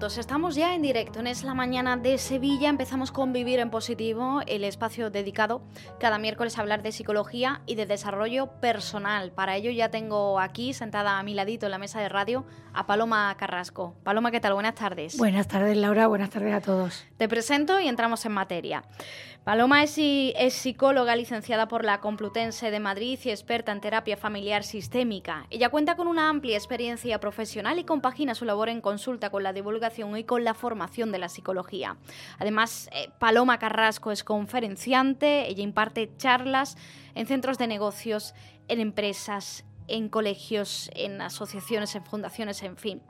Minutos, estamos ya en directo en Es la Mañana de Sevilla. Empezamos con Vivir en Positivo, el espacio dedicado cada miércoles a hablar de psicología y de desarrollo personal. Para ello ya tengo aquí, sentada a mi ladito en la mesa de radio, a Paloma Carrasco. Paloma, ¿qué tal? Buenas tardes. Buenas tardes, Laura. Buenas tardes a todos. Te presento y entramos en materia. Paloma es, psicóloga licenciada por la Complutense de Madrid y experta en terapia familiar sistémica. Ella cuenta con una amplia experiencia profesional y compagina su labor en consulta con la divulgación y con la formación de la psicología. Además, eh, Paloma Carrasco es conferenciante, ella imparte charlas en centros de negocios, en empresas, en colegios, en asociaciones, en fundaciones, en fin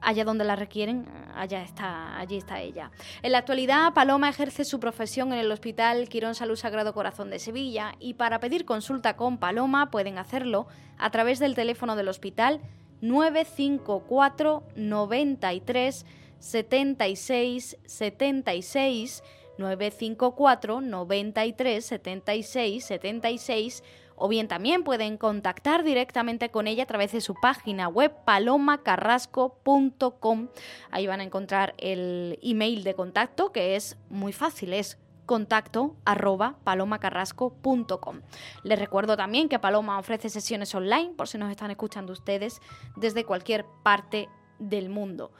allá donde la requieren, allá está, allí está ella. En la actualidad, Paloma ejerce su profesión en el Hospital Quirón Salud Sagrado Corazón de Sevilla y para pedir consulta con Paloma pueden hacerlo a través del teléfono del hospital 954 93 76 76 954 93 76 76 o bien también pueden contactar directamente con ella a través de su página web palomacarrasco.com. Ahí van a encontrar el email de contacto que es muy fácil, es contacto arroba palomacarrasco.com. Les recuerdo también que Paloma ofrece sesiones online por si nos están escuchando ustedes desde cualquier parte del mundo.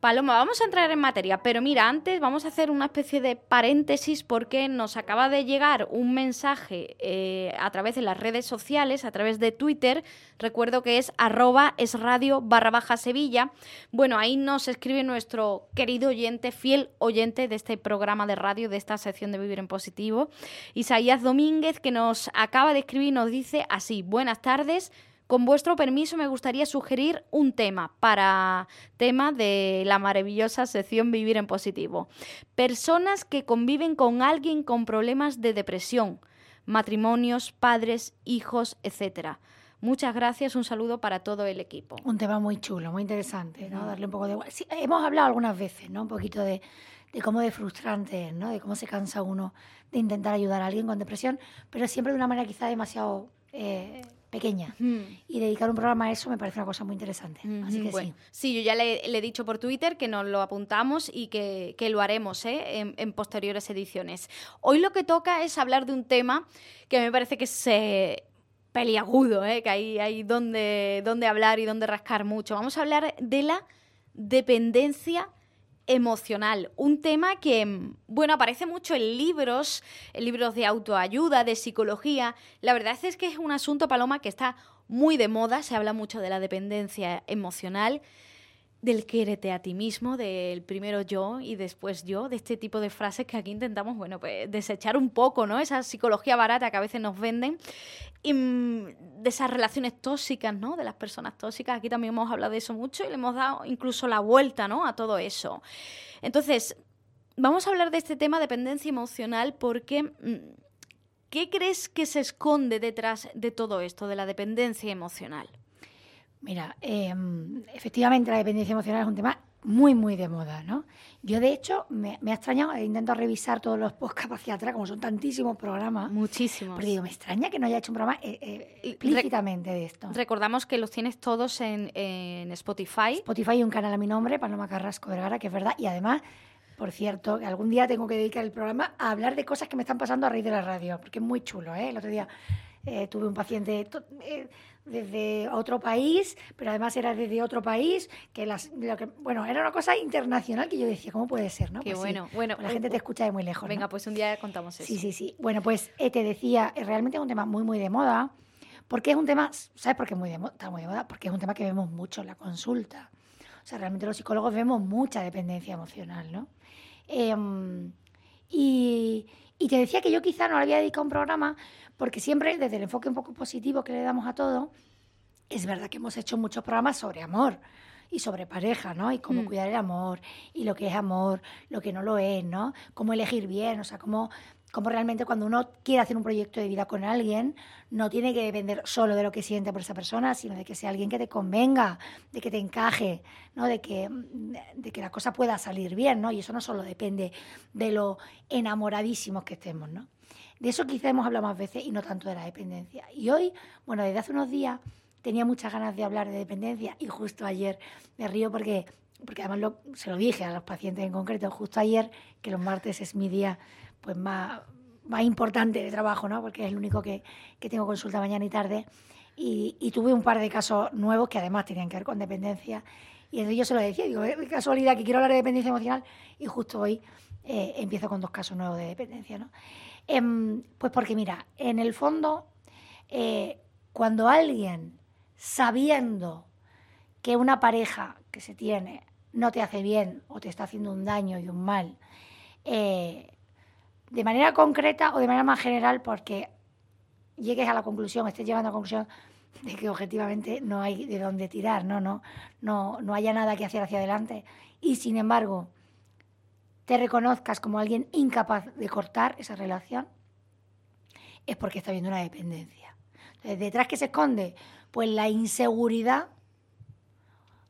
Paloma, vamos a entrar en materia, pero mira, antes vamos a hacer una especie de paréntesis porque nos acaba de llegar un mensaje eh, a través de las redes sociales, a través de Twitter, recuerdo que es arroba es barra baja Sevilla. Bueno, ahí nos escribe nuestro querido oyente, fiel oyente de este programa de radio, de esta sección de Vivir en Positivo, Isaías Domínguez, que nos acaba de escribir y nos dice así, buenas tardes. Con vuestro permiso me gustaría sugerir un tema para tema de la maravillosa sección Vivir en Positivo. Personas que conviven con alguien con problemas de depresión, matrimonios, padres, hijos, etcétera. Muchas gracias, un saludo para todo el equipo. Un tema muy chulo, muy interesante, ¿no? Darle un poco de... hemos hablado algunas veces, ¿no? Un poquito de, de cómo de frustrante ¿no? De cómo se cansa uno de intentar ayudar a alguien con depresión, pero siempre de una manera quizá demasiado eh, pequeña. Y dedicar un programa a eso me parece una cosa muy interesante. Así que sí. Sí, yo ya le, he dicho por Twitter que nos lo apuntamos y que, lo haremos ¿eh? en, posteriores ediciones. Hoy lo que toca es hablar de un tema que me parece que es eh, peliagudo, ¿eh? que hay, hay donde, donde hablar y donde rascar mucho. Vamos a hablar de la dependencia emocional, un tema que, mm, bueno, aparece mucho en libros, en libros de autoayuda, de psicología. La verdad es que es un asunto, Paloma, que está muy de moda, se habla mucho de la dependencia emocional del quérete a ti mismo, del primero yo y después yo, de este tipo de frases que aquí intentamos, bueno, pues desechar un poco, ¿no? Esa psicología barata que a veces nos venden y mm, de esas relaciones tóxicas, ¿no? De las personas tóxicas, aquí también hemos hablado de eso mucho y le hemos dado incluso la vuelta, ¿no? A todo eso. Entonces, vamos a hablar de este tema dependencia emocional porque mm, ¿qué crees que se esconde detrás de todo esto, de la dependencia emocional? Mira, em, efectivamente la dependencia emocional es un tema muy, muy de moda, ¿no? Yo, de hecho, me, ha extrañado, he intentado revisar todos los podcasts hacia atrás, como son tantísimos programas. Muchísimos. Pero digo, me extraña que no haya hecho un programa eh, eh, explícitamente de esto. Recordamos que los tienes todos en, en Spotify. Spotify y un canal a mi nombre, Paloma Carrasco Vergara, que es verdad. Y además, por cierto, algún día tengo que dedicar el programa a hablar de cosas que me están pasando a raíz de la radio, porque es muy chulo, ¿eh? El otro día eh, tuve un paciente eh, desde otro país, pero además era desde otro país, que, las, bueno, era una cosa internacional que yo decía, ¿cómo puede ser? ¿no? Qué pues bueno, bueno. La gente te escucha de muy lejos. Venga, pues un día contamos eso. Sí, sí, sí. Bueno, pues eh, te decía, realmente es un tema muy, muy de moda, porque es un tema, ¿sabes por qué muy de moda? está muy de moda? Porque es un tema que vemos mucho en la consulta. O sea, realmente los psicólogos vemos mucha dependencia emocional, ¿no? Em, Y, y te decía que yo quizá no le había dedicado un programa porque siempre desde el enfoque un poco positivo que le damos a todo, es verdad que hemos hecho muchos programas sobre amor y sobre pareja, ¿no? Y cómo Mm. cuidar el amor, y lo que es amor, lo que no lo es, ¿no? Cómo elegir bien, o sea, cómo, cómo realmente cuando uno quiere hacer un proyecto de vida con alguien, no tiene que depender solo de lo que siente por esa persona, sino de que sea alguien que te convenga, de que te encaje, ¿no? De que, de que la cosa pueda salir bien, ¿no? Y eso no solo depende de lo enamoradísimos que estemos, ¿no? De eso quizá hemos hablado más veces y no tanto de la dependencia. Y hoy, bueno, desde hace unos días tenía muchas ganas de hablar de dependencia y justo ayer me río porque, porque además se lo dije a los pacientes en concreto, justo ayer, que los martes es mi día pues más, más importante de trabajo, ¿no? porque es el único que, que tengo consulta mañana y tarde. Y, tuve un par de casos nuevos que además tenían que ver con dependencia. Y entonces yo se lo decía, digo, "Eh, qué casualidad que quiero hablar de dependencia emocional y justo hoy eh, empiezo con dos casos nuevos de dependencia. ¿no? Em, pues porque mira, en el fondo, eh, cuando alguien, sabiendo que una pareja que se tiene no te hace bien o te está haciendo un daño y un mal, eh, de manera concreta o de manera más general, porque llegues a la conclusión, estés llegando a la conclusión de que objetivamente no hay de dónde tirar, no, no, no, no haya nada que hacer hacia adelante. Y sin embargo, te reconozcas como alguien incapaz de cortar esa relación, es porque está habiendo una dependencia. Entonces, detrás que se esconde, pues la inseguridad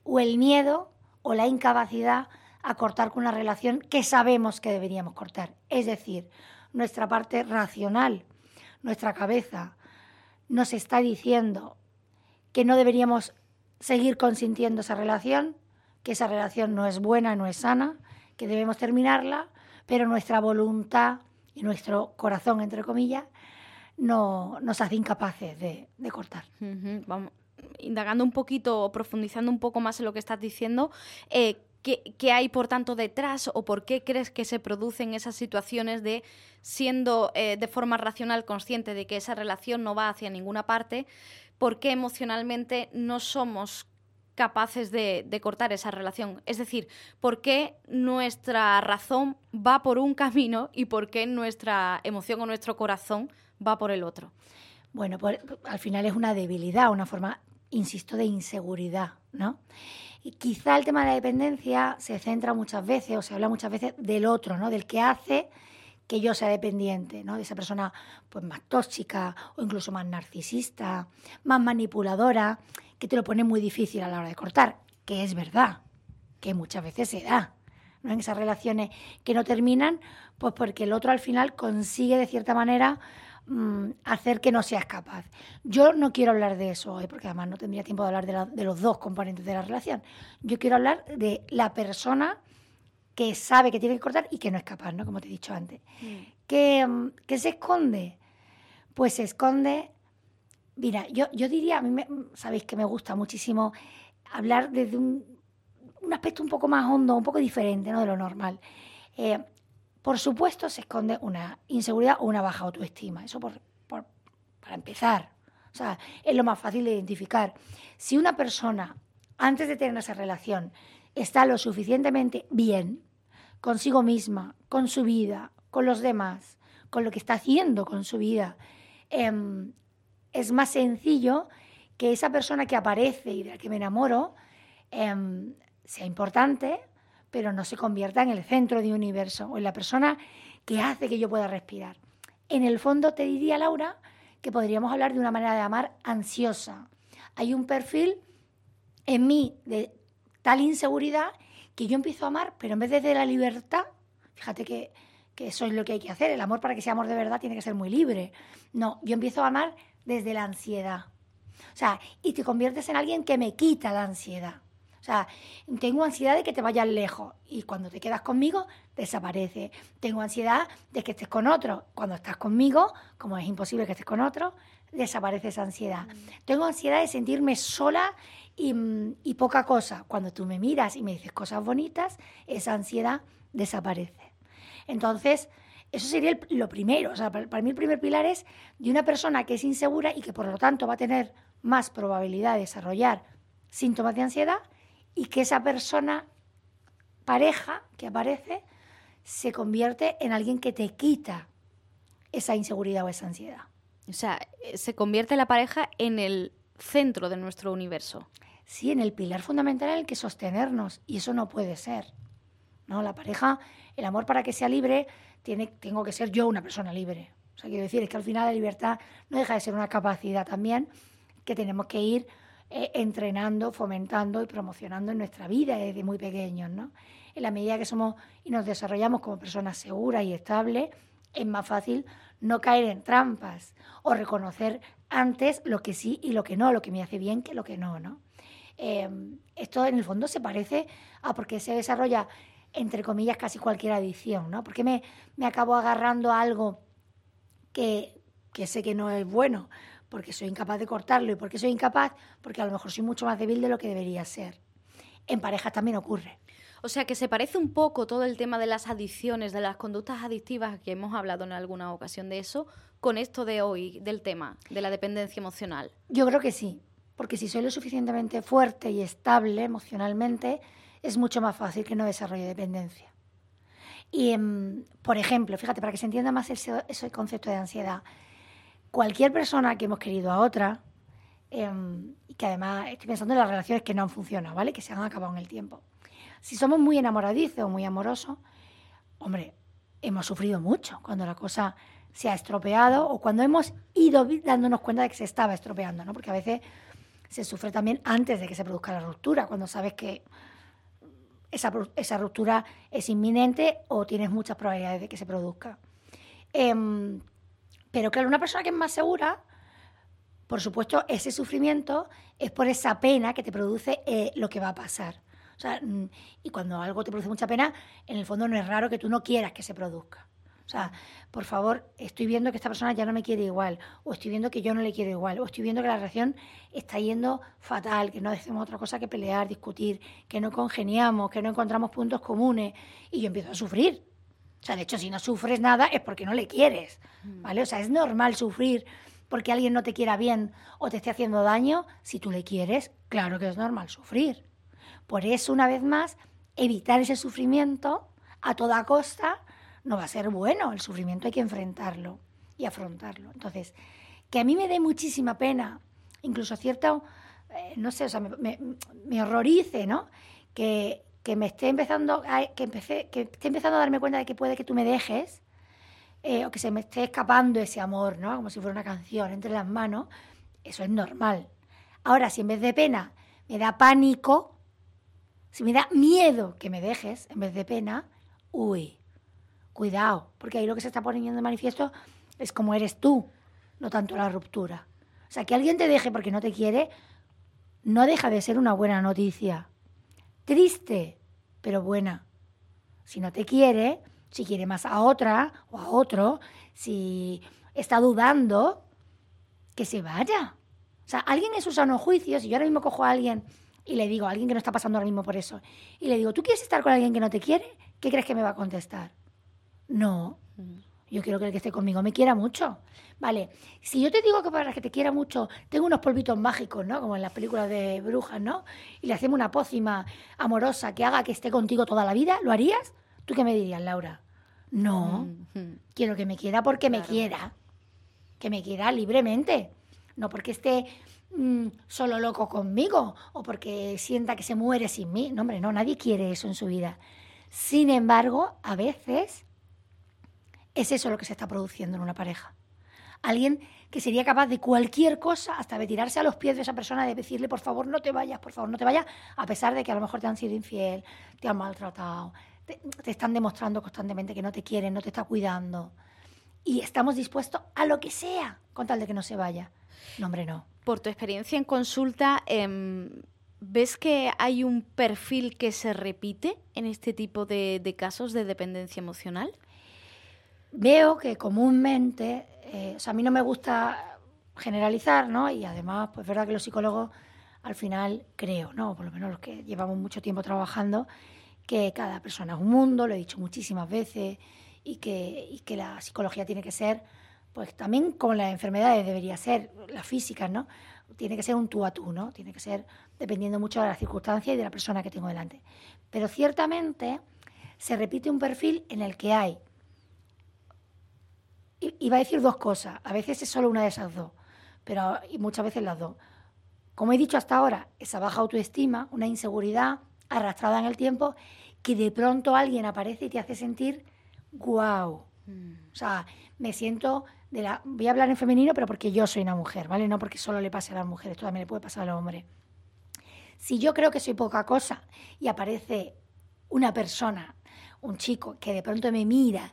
o el miedo o la incapacidad a cortar con una relación que sabemos que deberíamos cortar. Es decir, nuestra parte racional, nuestra cabeza, nos está diciendo que no deberíamos seguir consintiendo esa relación, que esa relación no es buena, no es sana, que debemos terminarla, pero nuestra voluntad y nuestro corazón, entre comillas, no, nos hace incapaces de, cortar. Vamos, indagando un poquito o profundizando un poco más en lo que estás diciendo, eh, ¿qué, hay por tanto detrás o por qué crees que se producen esas situaciones de siendo eh, de forma racional consciente de que esa relación no va hacia ninguna parte, por qué emocionalmente no somos capaces de, cortar esa relación? Es decir, ¿por qué nuestra razón va por un camino y por qué nuestra emoción o nuestro corazón va por el otro? Bueno, al final es una debilidad, una forma, insisto, de inseguridad, ¿no? Y quizá el tema de la dependencia se centra muchas veces o se habla muchas veces del otro, ¿no? Del que hace que yo sea dependiente, ¿no? De esa persona pues más tóxica o incluso más narcisista, más manipuladora, que te lo pone muy difícil a la hora de cortar, que es verdad, que muchas veces se da, ¿no? En esas relaciones que no terminan, pues porque el otro al final consigue de cierta manera mm, hacer que no seas capaz. Yo no quiero hablar de eso hoy, porque además no tendría tiempo de hablar de, la- de los dos componentes de la relación. Yo quiero hablar de la persona que sabe que tiene que cortar y que no es capaz, ¿no? Como te he dicho antes. ¿Qué, mm, qué se esconde? Pues se esconde. Mira, yo, yo diría, a mí me- sabéis que me gusta muchísimo hablar desde un, un aspecto un poco más hondo, un poco diferente ¿no? de lo normal. Eh, por supuesto, se esconde una inseguridad o una baja autoestima. Eso por, para empezar. O sea, es lo más fácil de identificar. Si una persona, antes de tener esa relación, está lo suficientemente bien consigo misma, con su vida, con los demás, con lo que está haciendo con su vida, em, es más sencillo que esa persona que aparece y de la que me enamoro em, sea importante, pero no se convierta en el centro de un universo o en la persona que hace que yo pueda respirar. En el fondo te diría, Laura, que podríamos hablar de una manera de amar ansiosa. Hay un perfil en mí de tal inseguridad que yo empiezo a amar, pero en vez de, de la libertad, fíjate que, que eso es lo que hay que hacer, el amor para que sea amor de verdad tiene que ser muy libre. No, yo empiezo a amar desde la ansiedad. O sea, y te conviertes en alguien que me quita la ansiedad. O sea, tengo ansiedad de que te vayas lejos y cuando te quedas conmigo desaparece. Tengo ansiedad de que estés con otro. Cuando estás conmigo, como es imposible que estés con otro, desaparece esa ansiedad. Tengo ansiedad de sentirme sola y, mm, y poca cosa. Cuando tú me miras y me dices cosas bonitas, esa ansiedad desaparece. Entonces, eso sería el- lo primero. O sea, para, para mí el primer pilar es de una persona que es insegura y que por lo tanto va a tener más probabilidad de desarrollar síntomas de ansiedad y que esa persona pareja que aparece se convierte en alguien que te quita esa inseguridad o esa ansiedad. O sea, eh, se convierte la pareja en el centro de nuestro universo. Sí, en el pilar fundamental en el que sostenernos. Y eso no puede ser. ¿no? La pareja, el amor para que sea libre, tiene, tengo que ser yo una persona libre. O sea, quiero decir, es que al final la libertad no deja de ser una capacidad también que tenemos que ir eh, entrenando, fomentando y promocionando en nuestra vida desde muy pequeños, ¿no? En la medida que somos y nos desarrollamos como personas seguras y estables, es más fácil no caer en trampas o reconocer antes lo que sí y lo que no, lo que me hace bien que lo que no, ¿no? Em, esto en el fondo se parece a porque se desarrolla, entre comillas, casi cualquier adicción, ¿no? Porque me, me acabo agarrando algo que, que sé que no es bueno, porque soy incapaz de cortarlo y porque soy incapaz, porque a lo mejor soy mucho más débil de lo que debería ser. En pareja también ocurre. O sea que se parece un poco todo el tema de las adicciones, de las conductas adictivas, que hemos hablado en alguna ocasión de eso, con esto de hoy, del tema, de la dependencia emocional. Yo creo que sí, porque si soy lo suficientemente fuerte y estable emocionalmente, es mucho más fácil que no desarrolle dependencia. Y, em, por ejemplo, fíjate, para que se entienda más ese, ese concepto de ansiedad, cualquier persona que hemos querido a otra, em, y que además estoy pensando en las relaciones que no han funcionado, ¿vale? Que se han acabado en el tiempo. Si somos muy enamoradizos o muy amorosos, hombre, hemos sufrido mucho cuando la cosa se ha estropeado o cuando hemos ido dándonos cuenta de que se estaba estropeando, ¿no? Porque a veces se sufre también antes de que se produzca la ruptura, cuando sabes que esa, ruptura es inminente o tienes muchas probabilidades de que se produzca. Em, pero claro, una persona que es más segura, por supuesto, ese sufrimiento es por esa pena que te produce eh, lo que va a pasar. O sea, mm, y cuando algo te produce mucha pena, en el fondo no es raro que tú no quieras que se produzca. O sea, por favor, estoy viendo que esta persona ya no me quiere igual, o estoy viendo que yo no le quiero igual, o estoy viendo que la relación está yendo fatal, que no hacemos otra cosa que pelear, discutir, que no congeniamos, que no encontramos puntos comunes, y yo empiezo a sufrir. O sea, de hecho, si no sufres nada es porque no le quieres, mm. ¿vale? O sea, es normal sufrir porque alguien no te quiera bien o te esté haciendo daño. Si tú le quieres, claro que es normal sufrir. Por eso, una vez más, evitar ese sufrimiento a toda costa no va a ser bueno. El sufrimiento hay que enfrentarlo y afrontarlo. Entonces, que a mí me dé muchísima pena, incluso cierto, eh, no sé, o sea, me, horrorice, ¿no? Que, me esté empezando, a, que, empecé, que esté empezando a darme cuenta de que puede que tú me dejes, eh, o que se me esté escapando ese amor, ¿no? Como si fuera una canción entre las manos, eso es normal. Ahora, si en vez de pena me da pánico, si me da miedo que me dejes en vez de pena, uy, cuidado, porque ahí lo que se está poniendo de manifiesto es como eres tú, no tanto la ruptura. O sea, que alguien te deje porque no te quiere, no deja de ser una buena noticia. Triste, pero buena. Si no te quiere, si quiere más a otra o a otro, si está dudando, que se vaya. O sea, alguien en su sano juicio, si yo ahora mismo cojo a alguien y le digo a alguien que no está pasando ahora mismo por eso, y le digo, ¿tú quieres estar con alguien que no te quiere? ¿Qué crees que me va a contestar? No. Yo quiero que el que esté conmigo me quiera mucho. Vale, si yo te digo que para que te quiera mucho, tengo unos polvitos mágicos, ¿no? Como en las películas de brujas, ¿no? Y le hacemos una pócima amorosa que haga que esté contigo toda la vida, ¿lo harías? ¿Tú qué me dirías, Laura? No. Quiero que me quiera porque me quiera. Que me quiera libremente. No porque esté Mm, solo loco conmigo o porque sienta que se muere sin mí. No, hombre, no, nadie quiere eso en su vida. Sin embargo, a veces es eso lo que se está produciendo en una pareja. Alguien que sería capaz de cualquier cosa, hasta de tirarse a los pies de esa persona, de decirle, por favor, no te vayas, por favor, no te vayas, a pesar de que a lo mejor te han sido infiel, te han maltratado, te, están demostrando constantemente que no te quieren, no te está cuidando. Y estamos dispuestos a lo que sea con tal de que no se vaya. No, hombre, no por tu experiencia en consulta, em, ¿ves que hay un perfil que se repite en este tipo de, casos de dependencia emocional? Veo que comúnmente, eh, o sea, a mí no me gusta generalizar, ¿no? Y además, pues es verdad que los psicólogos al final creo, ¿no? Por lo menos los que llevamos mucho tiempo trabajando, que cada persona es un mundo, lo he dicho muchísimas veces, y que, y que la psicología tiene que ser pues también como las enfermedades debería ser, las físicas, ¿no? Tiene que ser un tú a tú, ¿no? Tiene que ser dependiendo mucho de las circunstancias y de la persona que tengo delante. Pero ciertamente se repite un perfil en el que hay, iba a decir dos cosas, a veces es solo una de esas dos, pero y muchas veces las dos. Como he dicho hasta ahora, esa baja autoestima, una inseguridad arrastrada en el tiempo, que de pronto alguien aparece y te hace sentir guau. Mm. O sea, me siento de la. Voy a hablar en femenino, pero porque yo soy una mujer, ¿vale? No porque solo le pase a las mujeres, esto también le puede pasar al hombre. Si yo creo que soy poca cosa y aparece una persona, un chico, que de pronto me mira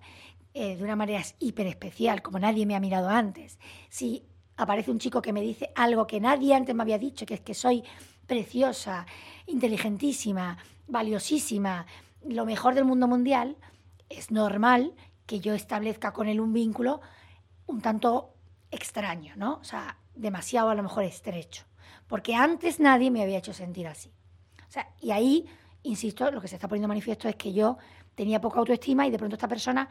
eh, de una manera hiper especial, como nadie me ha mirado antes, si aparece un chico que me dice algo que nadie antes me había dicho, que es que soy preciosa, inteligentísima, valiosísima, lo mejor del mundo mundial, es normal que yo establezca con él un vínculo un tanto extraño, ¿no? O sea, demasiado a lo mejor estrecho, porque antes nadie me había hecho sentir así. O sea, y ahí, insisto, lo que se está poniendo manifiesto es que yo tenía poca autoestima y de pronto esta persona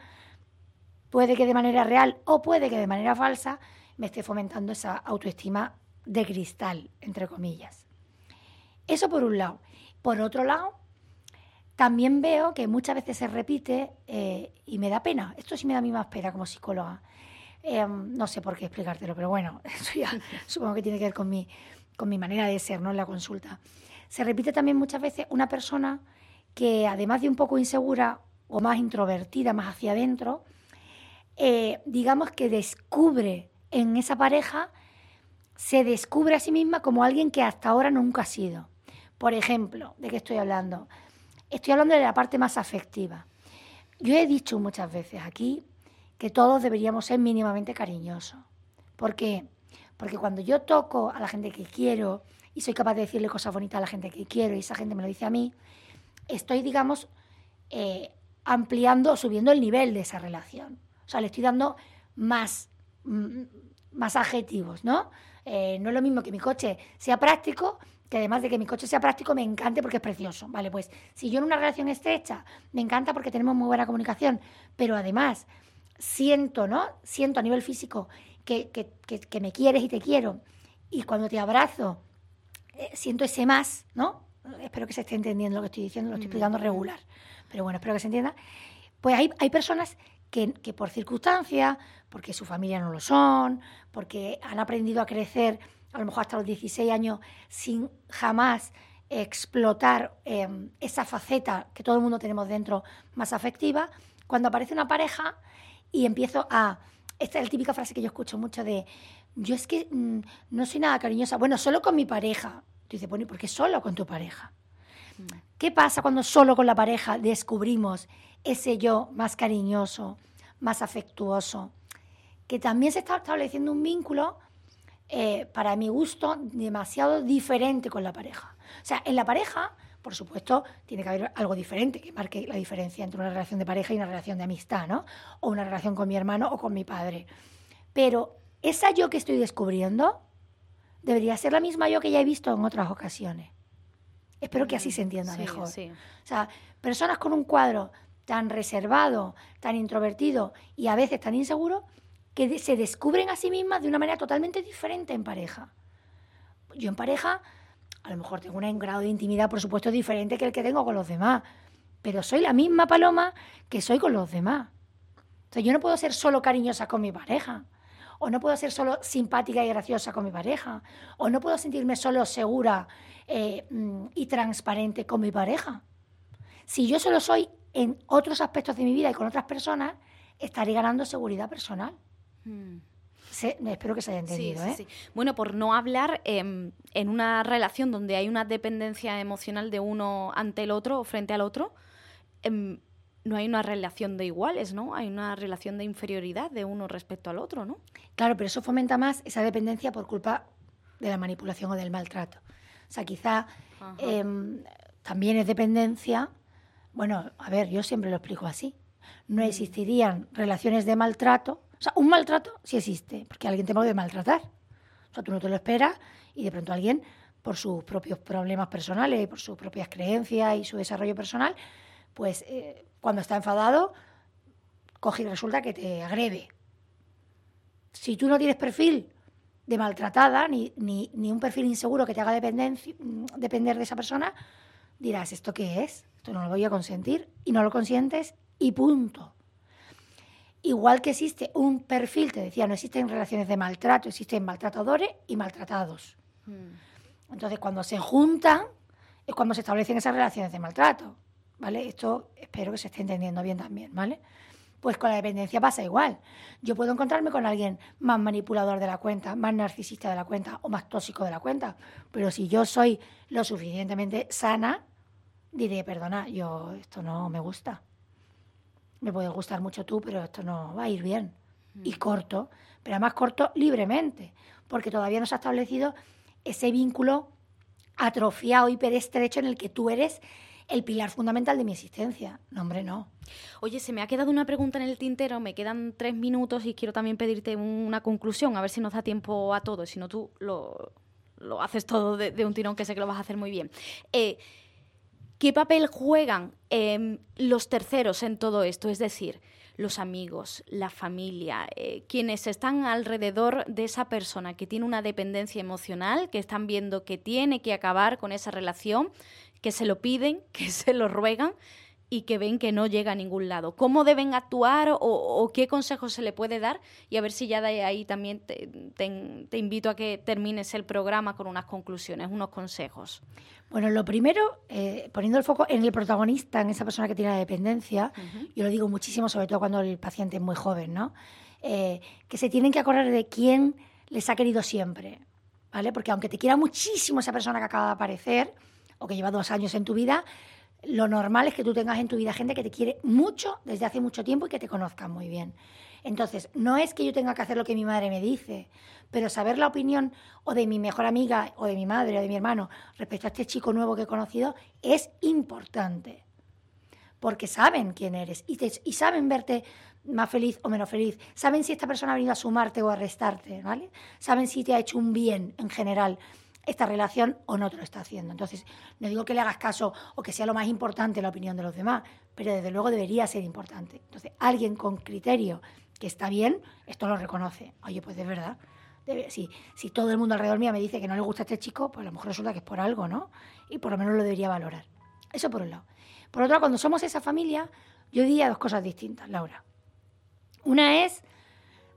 puede que de manera real o puede que de manera falsa me esté fomentando esa autoestima de cristal, entre comillas. Eso por un lado. Por otro lado, también veo que muchas veces se repite eh, y me da pena. Esto sí me da a mí más pena como psicóloga. Em, no sé por qué explicártelo, pero bueno, eso ya supongo que tiene que ver con mi, con mi manera de ser ¿no? en la consulta. Se repite también muchas veces una persona que además de un poco insegura o más introvertida, más hacia adentro, eh, digamos que descubre en esa pareja, se descubre a sí misma como alguien que hasta ahora nunca ha sido. Por ejemplo, ¿de qué estoy hablando? Estoy hablando de la parte más afectiva. Yo he dicho muchas veces aquí que todos deberíamos ser mínimamente cariñosos. ¿Por qué? Porque cuando yo toco a la gente que quiero y soy capaz de decirle cosas bonitas a la gente que quiero y esa gente me lo dice a mí, estoy, digamos, eh, ampliando o subiendo el nivel de esa relación. O sea, le estoy dando más, mm, más adjetivos, ¿no? Eh, no es lo mismo que mi coche sea práctico, que además de que mi coche sea práctico, me encante porque es precioso. Vale, pues si yo en una relación estrecha me encanta porque tenemos muy buena comunicación, pero además siento, ¿no? Siento a nivel físico que, que, me quieres y te quiero, y cuando te abrazo, eh, siento ese más, ¿no? Espero que se esté entendiendo lo que estoy diciendo, lo estoy explicando regular, pero bueno, espero que se entienda. Pues hay, hay personas que, por circunstancias, porque su familia no lo son, porque han aprendido a crecer a lo mejor hasta los 16 años sin jamás explotar em, esa faceta que todo el mundo tenemos dentro más afectiva, cuando aparece una pareja y empiezo a... Esta es la típica frase que yo escucho mucho de, yo es que mm, no soy nada cariñosa, bueno, solo con mi pareja. Tú dices, bueno, ¿y por qué solo con tu pareja? Mm. ¿Qué pasa cuando solo con la pareja descubrimos ese yo más cariñoso, más afectuoso, que también se está estableciendo un vínculo, eh, para mi gusto, demasiado diferente con la pareja. O sea, en la pareja, por supuesto, tiene que haber algo diferente que marque la diferencia entre una relación de pareja y una relación de amistad, ¿no? O una relación con mi hermano o con mi padre. Pero esa yo que estoy descubriendo debería ser la misma yo que ya he visto en otras ocasiones. Espero que así se entienda mejor. O sea, personas con un cuadro tan reservado, tan introvertido y a veces tan inseguro, que se descubren a sí mismas de una manera totalmente diferente en pareja. Yo en pareja, a lo mejor tengo un grado de intimidad, por supuesto, diferente que el que tengo con los demás, pero soy la misma paloma que soy con los demás. Sea, yo no puedo ser solo cariñosa con mi pareja, o no puedo ser solo simpática y graciosa con mi pareja, o no puedo sentirme solo segura eh, mm, y transparente con mi pareja. Si yo solo soy en otros aspectos de mi vida y con otras personas, estaré ganando seguridad personal. Hmm. espero que se haya entendido. ¿eh? Bueno, por no hablar em, en una relación donde hay una dependencia emocional de uno ante el otro o frente al otro, em, no hay una relación de iguales, ¿no? Hay una relación de inferioridad de uno respecto al otro, ¿no? Claro, pero eso fomenta más esa dependencia por culpa de la manipulación o del maltrato. O sea, quizá em, también es dependencia bueno, a ver, yo siempre lo explico así. No existirían relaciones de maltrato. O sea, un maltrato sí existe, porque alguien te puede maltratar. O sea, tú no te lo esperas y de pronto alguien, por sus propios problemas personales y por sus propias creencias y su desarrollo personal, pues eh, cuando está enfadado, coge y resulta que te agrede. Si tú no tienes perfil de maltratada, ni, ni, ni un perfil inseguro que te haga depender de esa persona, dirás, ¿esto qué es? Esto no lo voy a consentir y no lo consientes y punto. Igual que existe un perfil, te decía, no existen relaciones de maltrato, existen maltratadores y maltratados. Mm. Entonces, cuando se juntan, es cuando se establecen esas relaciones de maltrato. ¿Vale? Esto espero que se esté entendiendo bien también, ¿vale? Pues con la dependencia pasa igual. Yo puedo encontrarme con alguien más manipulador de la cuenta, más narcisista de la cuenta o más tóxico de la cuenta. Pero si yo soy lo suficientemente sana, diré, perdona, yo esto no me gusta. Me puede gustar mucho tú, pero esto no va a ir bien. Y corto, pero además corto libremente, porque todavía no se ha establecido ese vínculo atrofiado, hiperestrecho en el que tú eres el pilar fundamental de mi existencia. No, hombre, no. Oye, se me ha quedado una pregunta en el tintero, me quedan tres minutos y quiero también pedirte una conclusión, a ver si nos da tiempo a todo, si no tú lo, lo haces todo de, de, un tirón, que sé que lo vas a hacer muy bien. Eh, ¿Qué papel juegan eh, los terceros en todo esto? Es decir, los amigos, la familia, eh, quienes están alrededor de esa persona que tiene una dependencia emocional, que están viendo que tiene que acabar con esa relación, que se lo piden, que se lo ruegan y que ven que no llega a ningún lado. ¿Cómo deben actuar o, o qué consejos se le puede dar? Y a ver si ya de ahí también te, te, te, invito a que termines el programa con unas conclusiones, unos consejos. Bueno, lo primero, eh, poniendo el foco en el protagonista, en esa persona que tiene la dependencia, uh -huh. yo lo digo muchísimo, sobre todo cuando el paciente es muy joven, ¿no? Eh, que se tienen que acordar de quién les ha querido siempre, ¿vale? Porque aunque te quiera muchísimo esa persona que acaba de aparecer, o que lleva dos años en tu vida, lo normal es que tú tengas en tu vida gente que te quiere mucho desde hace mucho tiempo y que te conozcan muy bien. Entonces, no es que yo tenga que hacer lo que mi madre me dice, pero saber la opinión o de mi mejor amiga o de mi madre o de mi hermano respecto a este chico nuevo que he conocido es importante. Porque saben quién eres y, te, y saben verte más feliz o menos feliz. Saben si esta persona ha venido a sumarte o a restarte, ¿vale? Saben si te ha hecho un bien en general esta relación o no te lo está haciendo. Entonces, no digo que le hagas caso o que sea lo más importante la opinión de los demás, pero desde luego debería ser importante. Entonces, alguien con criterio que está bien, esto lo reconoce. Oye, pues de verdad. Si, si todo el mundo alrededor mío me dice que no le gusta este chico, pues a lo mejor resulta que es por algo, ¿no? Y por lo menos lo debería valorar. Eso por un lado. Por otro lado, cuando somos esa familia, yo diría dos cosas distintas, Laura. Una es,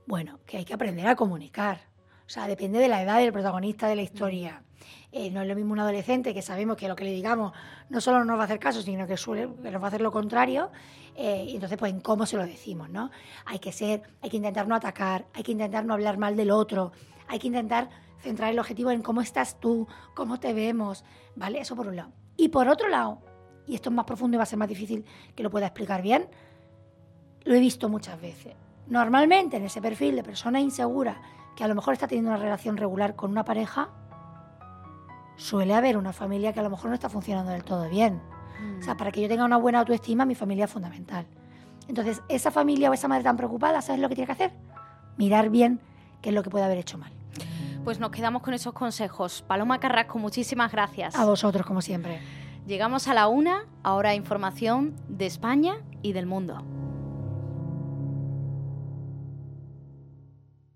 bueno, que hay que aprender a comunicar. O sea, depende de la edad del protagonista de la historia. Eh, no es lo mismo un adolescente que sabemos que lo que le digamos no solo no nos va a hacer caso, sino que, suele, que nos va a hacer lo contrario. Eh, y entonces, pues, en cómo se lo decimos, ¿no? Hay que ser, hay que intentar no atacar, hay que intentar no hablar mal del otro, hay que intentar centrar el objetivo en cómo estás tú, cómo te vemos, ¿vale? Eso por un lado. Y por otro lado, y esto es más profundo y va a ser más difícil que lo pueda explicar bien, lo he visto muchas veces. Normalmente en ese perfil de persona insegura que a lo mejor está teniendo una relación regular con una pareja, suele haber una familia que a lo mejor no está funcionando del todo bien. Mm. O sea, para que yo tenga una buena autoestima, mi familia es fundamental. Entonces, esa familia o esa madre tan preocupada, ¿sabes lo que tiene que hacer? Mirar bien qué es lo que puede haber hecho mal. Pues nos quedamos con esos consejos. Paloma Carrasco, muchísimas gracias. A vosotros, como siempre. Llegamos a la una, ahora información de España y del mundo.